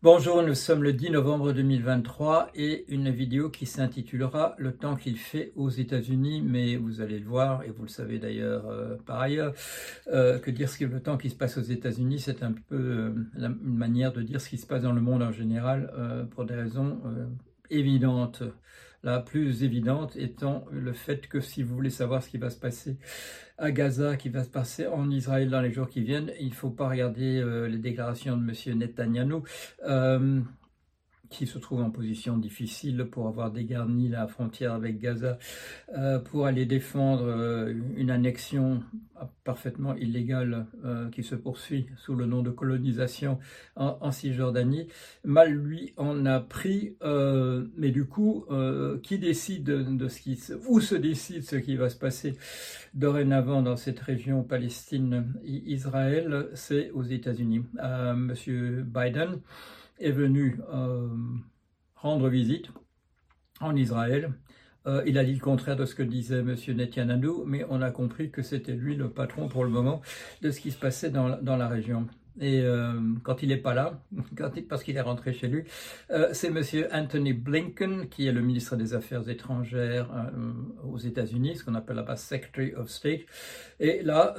Bonjour, nous sommes le 10 novembre 2023 et une vidéo qui s'intitulera Le temps qu'il fait aux États-Unis, mais vous allez le voir, et vous le savez d'ailleurs euh, par ailleurs, euh, que dire ce que le temps qui se passe aux États-Unis, c'est un peu euh, une manière de dire ce qui se passe dans le monde en général pour des raisons évidentes. La plus évidente étant le fait que si vous voulez savoir ce qui va se passer à Gaza, qui va se passer en Israël dans les jours qui viennent, il ne faut pas regarder euh, les déclarations de M. Netanyahu. Euh, qui se trouve en position difficile pour avoir dégarni la frontière avec Gaza, euh, pour aller défendre euh, une annexion parfaitement illégale euh, qui se poursuit sous le nom de colonisation en, Cisjordanie. Mal lui en a pris, mais du coup, qui décide de ce qui, où se décide ce qui va se passer dorénavant dans cette région Palestine-Israël, c'est aux États-Unis. Monsieur Biden est venu euh, rendre visite en Israël. Euh, il a dit le contraire de ce que disait M. Netanyahu, mais on a compris que c'était lui le patron pour le moment de ce qui se passait dans, dans la région. Et euh, quand il n'est pas là, parce qu'il est rentré chez lui, euh, c'est Monsieur Anthony Blinken, qui est le ministre des Affaires étrangères euh, aux États-Unis, ce qu'on appelle là-bas Secretary of State. Et là,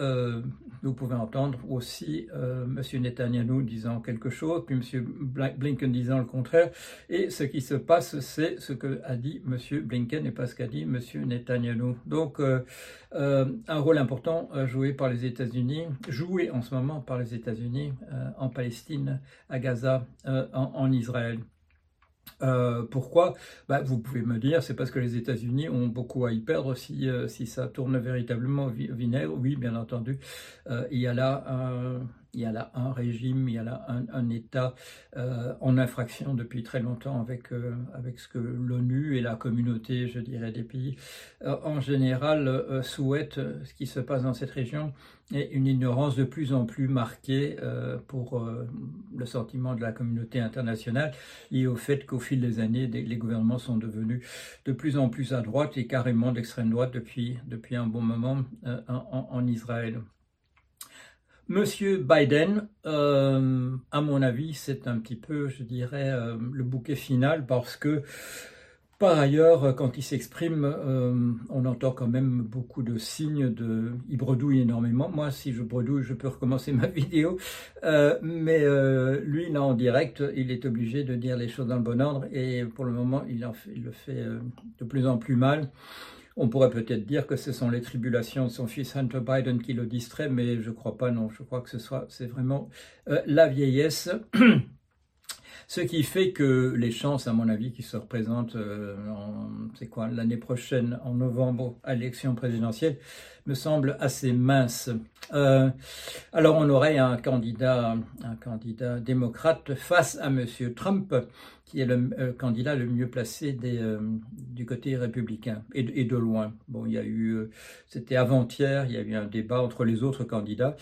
vous pouvez entendre aussi Monsieur Netanyahu disant quelque chose, puis Monsieur Blinken disant le contraire. Et ce qui se passe, c'est ce que a dit Monsieur Blinken et pas ce qu'a dit Monsieur Netanyahu. Donc, un rôle important joué par les États-Unis, joué en ce moment par les États-Unis euh, en Palestine, à Gaza, euh, en, Israël. Euh, pourquoi? Bah, Vous pouvez me dire, c'est parce que les États-Unis ont beaucoup à y perdre si, si ça tourne véritablement au vinaigre. Oui, bien entendu, il y a là il y a là un régime, il y a là un, État euh, en infraction depuis très longtemps avec, euh, avec ce que l'ONU et la communauté, je dirais, des pays euh, en général souhaitent ce qui se passe dans cette région et une ignorance de plus en plus marquée pour le sentiment de la communauté internationale lié au fait qu'au fil des années, les gouvernements sont devenus de plus en plus à droite et carrément d'extrême droite depuis, depuis un bon moment en, en Israël. Monsieur Biden, euh, à mon avis, c'est un petit peu, je dirais, euh, le bouquet final parce que, par ailleurs, quand il s'exprime, euh, on entend quand même beaucoup de signes de... Il bredouille énormément. Moi, si je bredouille, je peux recommencer ma vidéo. mais lui, là, en direct, il est obligé de dire les choses dans le bon ordre et pour le moment, il, le fait de plus en plus mal. On pourrait peut-être dire que ce sont les tribulations de son fils Hunter Biden qui le distraient, mais je ne crois pas, non. Je crois que ce soit, c'est vraiment euh, la vieillesse. Ce qui fait que les chances, à mon avis, qui se représentent, euh, c'est quoi, l'année prochaine, en novembre, à l'élection présidentielle, me semblent assez minces. Euh, alors, on aurait un candidat, un candidat démocrate face à M. Trump, qui est le euh, candidat le mieux placé des, du côté républicain, et, de loin. Bon, il y a eu, c'était avant-hier, il y a eu un débat entre les autres candidats.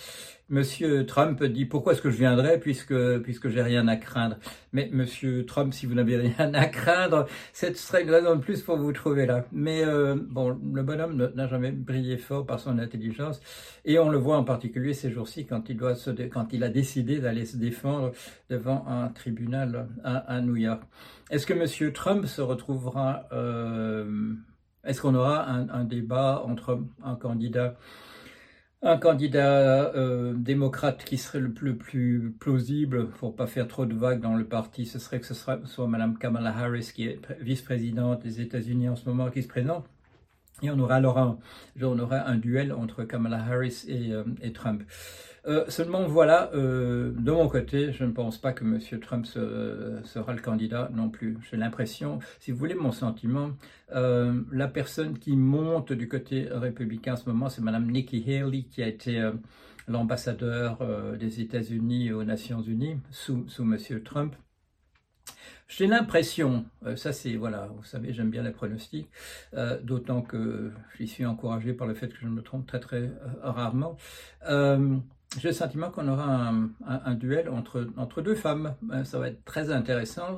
Monsieur Trump dit pourquoi est-ce que je viendrai puisque puisque j'ai rien à craindre? Mais Monsieur Trump, si vous n'avez rien à craindre, cette serait une raison de plus pour vous trouver là. Mais euh, bon, le bonhomme n'a jamais brillé fort par son intelligence et on le voit en particulier ces jours-ci quand il doit se quand il a décidé d'aller se défendre devant un tribunal à, New York. Est-ce que Monsieur Trump se retrouvera euh, Est-ce qu'on aura un, débat entre un candidat un candidat euh, démocrate qui serait le plus, plus plausible, pour pas faire trop de vagues dans le parti, ce serait que ce soit, soit Mme Kamala Harris, qui est vice-présidente des États-Unis en ce moment, qui se présente? Et on aura alors un, on aura un duel entre Kamala Harris et, euh, Trump. Euh, seulement, voilà, euh, de mon côté, je ne pense pas que M. Trump sera le candidat non plus. J'ai l'impression, si vous voulez mon sentiment, la personne qui monte du côté républicain en ce moment, c'est Mme Nikki Haley, qui a été l'ambassadeur des États-Unis aux Nations Unies sous, sous M. Trump. J'ai l'impression, ça c'est, voilà, vous savez, j'aime bien les pronostics, d'autant que j'y suis encouragé par le fait que je me trompe très très rarement. J'ai le sentiment qu'on aura un, duel entre, entre deux femmes. Euh, ça va être très intéressant.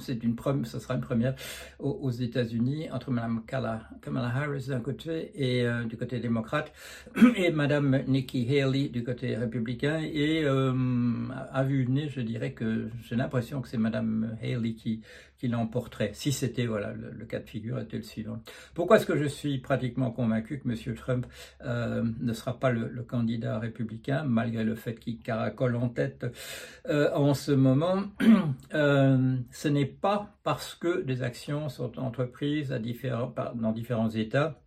C'est une ce sera une première aux, États-Unis entre Mme Kamala, Harris d'un côté et euh, du côté démocrate et Mme Nikki Haley du côté républicain. Et euh, à vue de nez, je dirais que j'ai l'impression que c'est Mme Haley qui, qui l'emporterait, si c'était voilà le, cas de figure était le suivant. Pourquoi est-ce que je suis pratiquement convaincu que M. Trump euh, ne sera pas le, candidat républicain, malgré le fait qu'il caracole en tête euh, en ce moment? Euh, Ce n'est pas parce que des actions sont entreprises dans différents États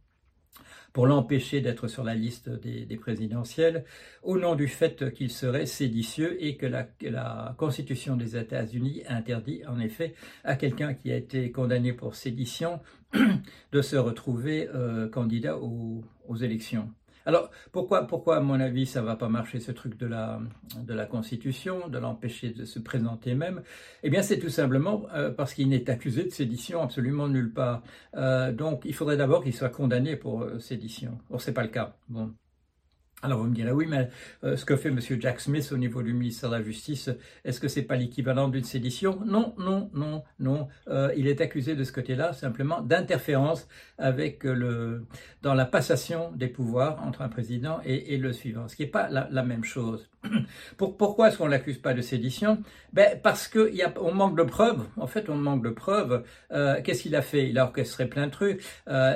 pour l'empêcher d'être sur la liste des, présidentielles, au nom du fait qu'il serait séditieux et que la, Constitution des États-Unis interdit en effet à quelqu'un qui a été condamné pour sédition de se retrouver euh, candidat aux élections. Alors, pourquoi, pourquoi, à mon avis, ça va pas marcher, ce truc de la, de la Constitution, de l'empêcher de se présenter même? Eh bien, c'est tout simplement euh, parce qu'il n'est accusé de sédition absolument nulle part. Euh, donc, il faudrait d'abord qu'il soit condamné pour euh, sédition. Or, c'est pas le cas. Bon. Alors vous me direz, oui, mais euh, ce que fait M. Jack Smith au niveau du ministère de la Justice, est-ce que c'est pas l'équivalent d'une sédition? Non, non, non, non. Euh, il est accusé de ce côté-là simplement d'interférence avec le dans la passation des pouvoirs entre un président et, le suivant, ce qui n'est pas la, même chose. Pour, pourquoi est-ce qu'on l'accuse pas de sédition? Ben, Parce qu'on manque de preuves. En fait, on manque de preuves. Euh, qu'est-ce qu'il a fait? Il a orchestré plein de trucs.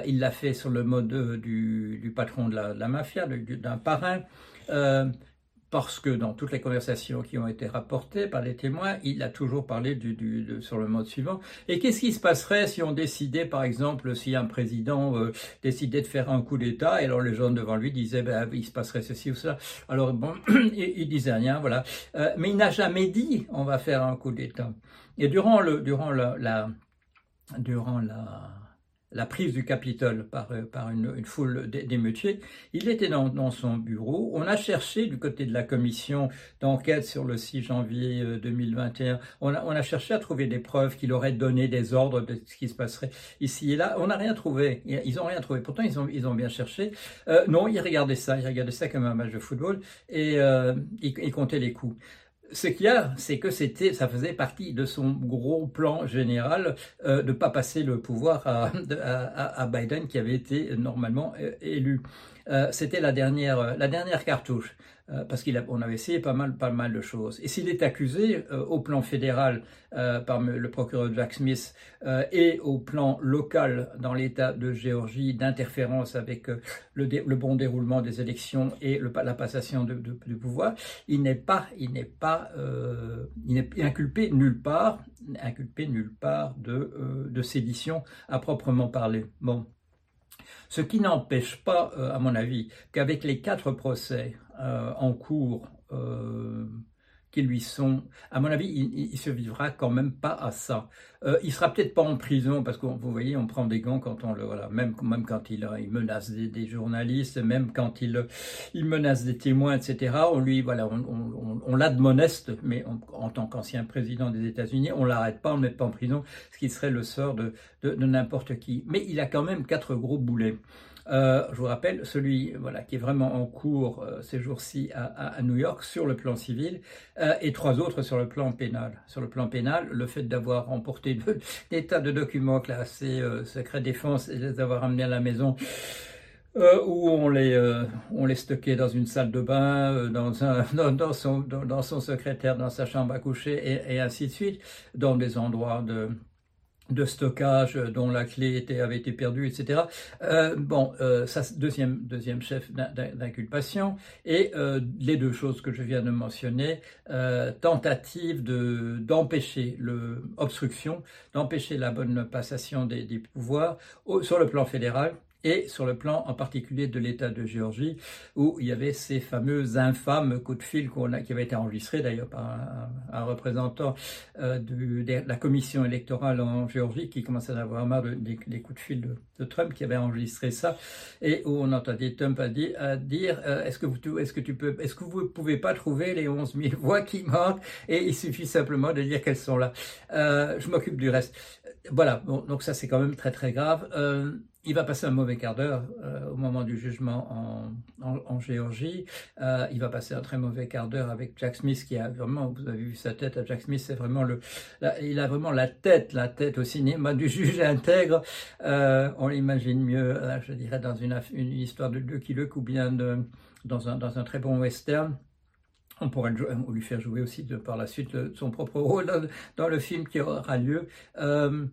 il l'a fait sur le mode du, du patron de la, mafia, d'un euh, parce que dans toutes les conversations qui ont été rapportées par les témoins, il a toujours parlé du, sur le mode suivant. Et qu'est-ce qui se passerait si on décidait, par exemple, si un président euh, décidait de faire un coup d'État, et alors les gens devant lui disaient, ben, il se passerait ceci ou cela? Alors bon, il, disait rien, voilà. Euh, mais il n'a jamais dit, on va faire un coup d'État. Et durant le, durant la durant la la prise du Capitole par, euh, par une, une foule d'émeutiers. Il était dans, dans, son bureau. On a cherché du côté de la commission d'enquête sur le 6 janvier 2021, euh, on a, on a cherché à trouver des preuves qu'il aurait donné des ordres de ce qui se passerait ici et là. On n'a rien trouvé. Ils n'ont rien trouvé. Pourtant, ils ont, ils ont bien cherché. Euh, non, ils regardaient ça. Ils regardaient ça comme un match de football et euh, ils, ils comptaient les coups ce qu'il y a, c'est que c'était, ça faisait partie de son gros plan général euh, de ne pas passer le pouvoir à, Biden qui avait été normalement euh, élu. Euh, c'était la dernière, la dernière cartouche. Euh, parce qu'on avait essayé pas mal, de choses. Et s'il est accusé euh, au plan fédéral euh, par le procureur Jack Smith et au plan local dans l'État de Géorgie d'interférence avec le, bon déroulement des élections et la passation de, du pouvoir, il n'est pas, il n'est pas, il n'est inculpé nulle part, inculpé nulle part de, de sédition à proprement parler. Bon. Ce qui n'empêche pas, à mon avis, qu'avec les quatre procès euh, en cours euh, qui lui sont, à mon avis, il, se vivra quand même pas à ça. Euh, il sera peut-être pas en prison parce que vous voyez, on prend des gants quand on le, voilà, même même quand il, il menace des, journalistes, même quand il, il menace des témoins, etc. On lui, voilà, on, on, on l'admoneste, mais en tant qu'ancien président des États-Unis, on l'arrête pas, on le met pas en prison, ce qui serait le sort de, de n'importe qui. Mais il a quand même quatre gros boulets. Euh, je vous rappelle, celui voilà, qui est vraiment en cours euh, ces jours-ci à, New York sur le plan civil euh, et trois autres sur le plan pénal. Sur le plan pénal, le fait d'avoir remporté des tas de documents classés secret défense et les avoir amenés à la maison où on les, on les stockait dans une salle de bain, dans, un, dans, son, dans, son secrétaire, dans sa chambre à coucher et ainsi de suite, dans des endroits de de stockage dont la clé avait été perdue, etc. Euh, bon, euh, deuxième, deuxième chef d'inculpation. Et euh, les deux choses que je viens de mentionner, euh, tentative de d'empêcher le obstruction, d'empêcher la bonne passation des pouvoirs sur le plan fédéral et sur le plan en particulier de l'État de Géorgie, où il y avait ces fameux infâmes coups de fil qu'on a, qui avaient été enregistrés d'ailleurs par un, représentant euh, de, la commission électorale en Géorgie, qui commençait à avoir marre des, coups de fil de, Trump, qui avait enregistré ça, et où on entendait Trump à, dire, euh, est-ce que vous, est-ce que tu peux, est-ce que vous pouvez pas trouver les 11 000 voix qui manquent, et il suffit simplement de dire qu'elles sont là. Euh, je m'occupe du reste voilà, donc ça c'est quand même très très grave. Euh, il va passer un mauvais quart d'heure euh, au moment du jugement en, Géorgie. Euh, il va passer un très mauvais quart d'heure avec Jack Smith, qui a vraiment, vous avez vu sa tête à Jack Smith, c'est vraiment le, il a vraiment la tête, la tête au cinéma du juge intègre. On l'imagine mieux, je dirais, dans une, histoire de Lucky Luke ou bien dans, un, dans un très bon western. On pourrait lui faire jouer aussi par la suite son propre rôle dans, le film qui aura lieu. Euh,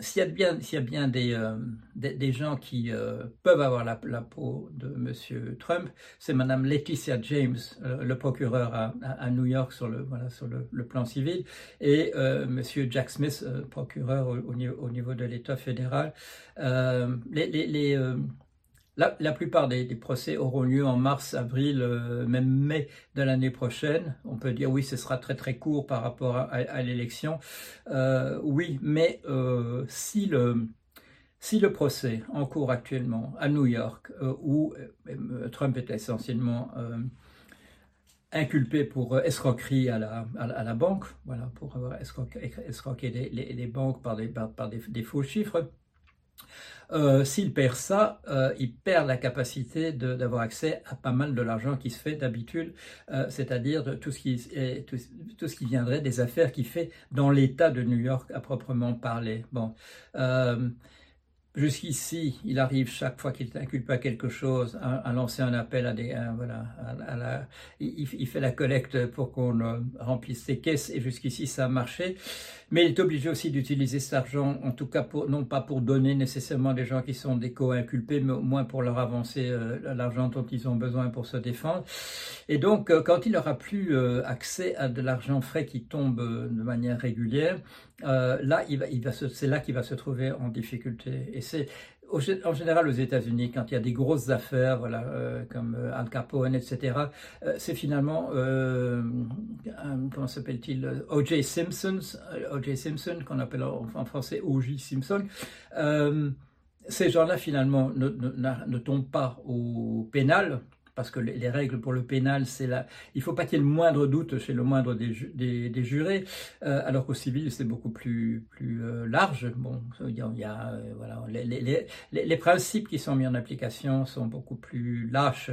s'il y a bien, s'il y a bien des, euh, des, gens qui euh, peuvent avoir la, peau de M. Trump, c'est Madame Laetitia James, euh, le procureur à, New York sur le, voilà, sur le, plan civil, et euh, M. Jack Smith, euh, procureur au, au, niveau, au, niveau, de l'État fédéral. les la, plupart des, procès auront lieu en mars, avril, euh, même mai de l'année prochaine. On peut dire oui, ce sera très très court par rapport à, l'élection. Euh, oui, mais euh, si le si le procès en cours actuellement à New York, où Trump est essentiellement inculpé pour escroquerie à la, à, la banque, voilà, pour avoir escroqué, les, banques par des, par, des faux chiffres, euh, s'il perd ça, euh, il perd la capacité d'avoir accès à pas mal de l'argent qui se fait d'habitude, euh, c'est-à-dire tout, ce tout, ce qui viendrait des affaires qu'il fait dans l'État de New York à proprement parler. Bon. Jusqu'ici, il arrive chaque fois qu'il est inculpé à quelque chose à, lancer un appel à des, voilà, il, il, fait la collecte pour qu'on remplisse ses caisses et jusqu'ici ça a marché. Mais il est obligé aussi d'utiliser cet argent, en tout cas pour, non pas pour donner nécessairement des gens qui sont des co-inculpés, mais au moins pour leur avancer euh, l'argent dont ils ont besoin pour se défendre. Et donc, euh, quand il n'aura plus euh, accès à de l'argent frais qui tombe euh, de manière régulière, là, il va, il va c'est là qu'il va se trouver en difficulté. Et c'est en général aux États-Unis, quand il y a des grosses affaires, voilà, euh, comme euh, Al Capone, etc., euh, c'est finalement comment s'appelle-t-il, O.J. Simpson, O.J. Simpson, qu'on appelle en, français O.J. Simpson. ces gens-là finalement ne tombent pas au pénal, parce que les règles pour le pénal, c'est il ne faut pas qu'il y ait le moindre doute chez le moindre des, des, jurés, euh, alors qu'au civil, c'est beaucoup plus, plus euh, large. Bon, il y a, euh, voilà, les, les, les, les, principes qui sont mis en application sont beaucoup plus lâches.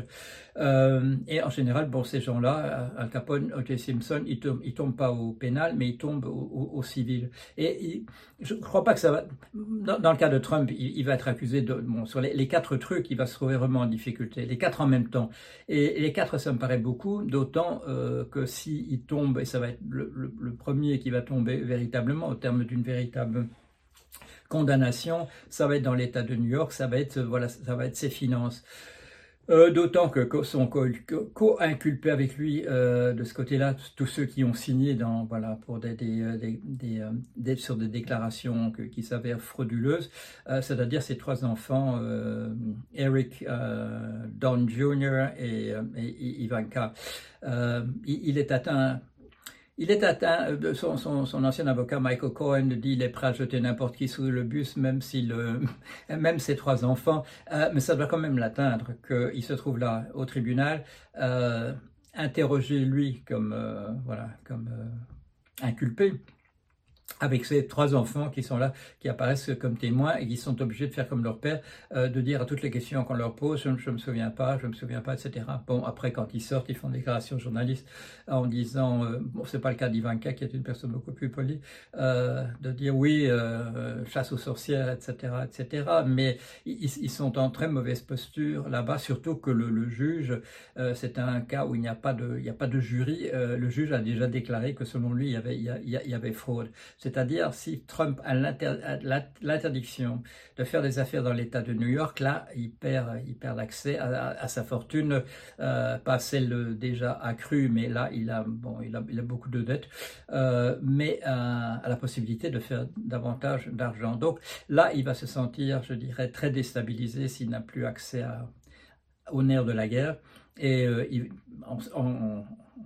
Et en général, bon, ces gens-là, Al Capone, O.J. Simpson, ils tombent, ils tombent pas au pénal, mais ils tombent au, civil. Et je ne crois pas que ça va. Dans, le cas de Trump, il, il, va être accusé de, bon, sur les quatre trucs, il va se trouver vraiment en difficulté, les quatre en même temps. Et les quatre, ça me paraît beaucoup, d'autant euh, que s'il si tombe, et ça va être le, premier qui va tomber véritablement au terme d'une véritable condamnation, ça va être dans l'État de New York, ça va être voilà, ça va être ses finances. Euh, D'autant que son co-inculpé avec lui euh, de ce côté-là, tous ceux qui ont signé dans, voilà, pour des, des, euh, des, euh, des sur des déclarations que, qui s'avèrent frauduleuses, euh, c'est-à-dire ses trois enfants, Eric, Don Jr. et, et Ivanka. il, il est atteint il est atteint, euh, son, ancien avocat Michael Cohen dit il est prêt à jeter n'importe qui sous le bus, même même ses trois enfants, euh, mais ça doit quand même l'atteindre qu'il se trouve là au tribunal, euh, interrogé lui comme euh, voilà comme euh, inculpé avec ces trois enfants qui sont là, qui apparaissent comme témoins et qui sont obligés de faire comme leur père, euh, de dire à toutes les questions qu'on leur pose, je ne me souviens pas, je ne me souviens pas, etc. Bon, après, quand ils sortent, ils font des déclarations journalistes en disant, euh, bon, c'est pas le cas d'Ivanka, qui est une personne beaucoup plus polie, euh, de dire oui, euh, chasse aux sorcières, etc., etc. Mais ils, sont en très mauvaise posture là-bas, surtout que le, le juge, euh, c'est un cas où il n'y a pas de, il n'y a pas de jury. Euh, le juge a déjà déclaré que selon lui, il y avait, il y avait fraude. C'est-à-dire, si Trump a l'interdiction de faire des affaires dans l'État de New York, là, il perd, il perd l'accès à, sa fortune, euh, pas celle déjà accrue, mais là, il a, bon, il a, beaucoup de dettes, euh, mais euh, à la possibilité de faire davantage d'argent. Donc là, il va se sentir, je dirais, très déstabilisé s'il n'a plus accès à, au nerf de la guerre. Et il,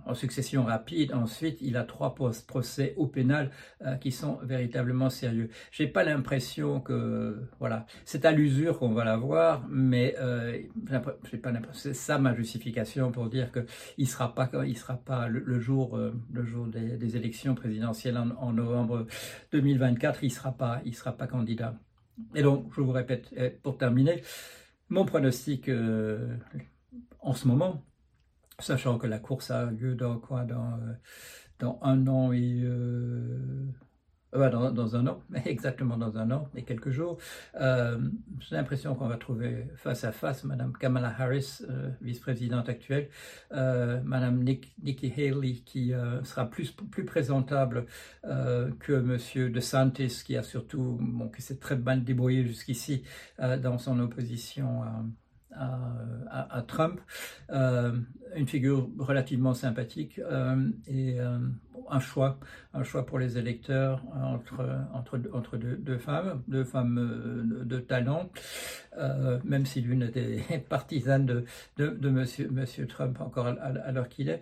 en succession rapide. Ensuite, il a trois procès au pénal euh, qui sont véritablement sérieux. J'ai pas l'impression que, voilà, c'est à l'usure qu'on va l'avoir, mais euh, pas c'est ça ma justification pour dire que il sera pas, il sera pas le, jour, euh, le jour des, élections présidentielles en, novembre 2024, il sera pas, sera pas candidat. Et donc, je vous répète, pour terminer, mon pronostic euh, en ce moment, sachant que la course a lieu dans quoi? Dans, euh, dans un an et euh, dans, dans, un an, exactement dans un an et quelques jours. J'ai l'impression qu'on va trouver face à face Madame Kamala Harris, vice-présidente actuelle, Madame Nikki Haley, qui sera plus, plus présentable que Monsieur DeSantis, qui a surtout, bon, qui s'est très mal débrouillé jusqu'ici dans son opposition à, Trump, euh, une figure relativement sympathique euh, et euh, un choix, un choix pour les électeurs entre, entre, deux, femmes, deux femmes de, talent, même si l'une était partisane de, de, monsieur Trump encore à l'heure qu'il est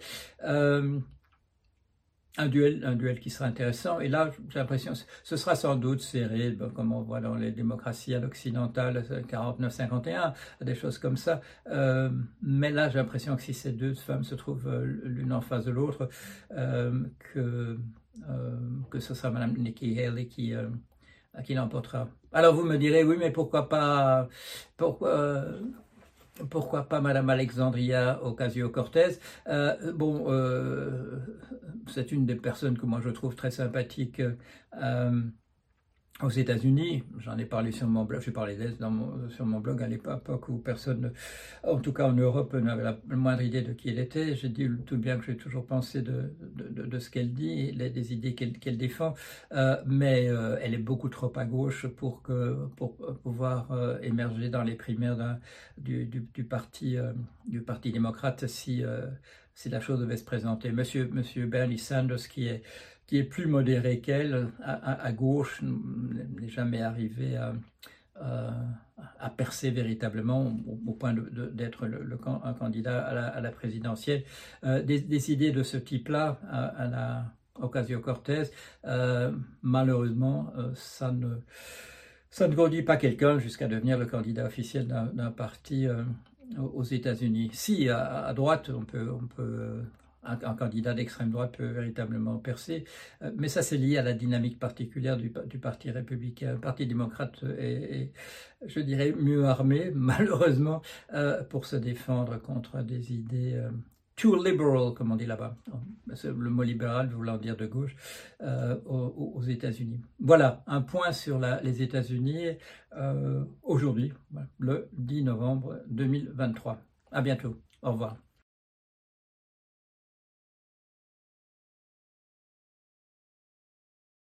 un duel, un duel qui sera intéressant. Et là, j'ai l'impression ce sera sans doute serré, comme on voit dans les démocraties à l'occidental, 49-51, des choses comme ça. Euh, mais là, j'ai l'impression que si ces deux femmes se trouvent euh, l'une en face de l'autre, euh, que, que ce sera Mme Nikki Haley qui, qui l'emportera. Alors vous me direz, oui, mais pourquoi pas... Pourquoi, pourquoi pas Madame Alexandria Ocasio-Cortez? Euh, Bon, euh, c'est une des personnes que moi je trouve très sympathique. Euh, aux États-Unis, j'en ai parlé sur mon blog, j'ai parlé d'elle sur mon blog à l'époque où personne, en tout cas en Europe, n'avait la moindre idée de qui elle était. J'ai dit tout bien que j'ai toujours pensé de, de, de, ce qu'elle dit, des idées qu'elle défend, euh, mais euh, elle est beaucoup trop à gauche pour, que, pour pouvoir euh, émerger dans les primaires du, du, du, parti, du parti démocrate si, si la chose devait se présenter. Monsieur, monsieur Bernie Sanders, qui est qui est plus modéré qu'elle, à, gauche, n'est jamais arrivé à, percer véritablement au, point d'être un candidat à la, présidentielle. Euh, des, idées de ce type-là à, la Ocasio-Cortez, euh, malheureusement, euh, ça ne ça ne conduit pas quelqu'un jusqu'à devenir le candidat officiel d'un parti aux États-Unis. Si à, droite, on peut un, candidat d'extrême droite peut véritablement percer. Euh, mais ça, c'est lié à la dynamique particulière du, Parti républicain. Le Parti démocrate est, je dirais, mieux armé, malheureusement, euh, pour se défendre contre des idées euh, too liberal, comme on dit là-bas. Le mot libéral voulant dire de gauche aux, États-Unis. Voilà, un point sur les États-Unis aujourd'hui, le 10 novembre 2023. À bientôt. Au revoir.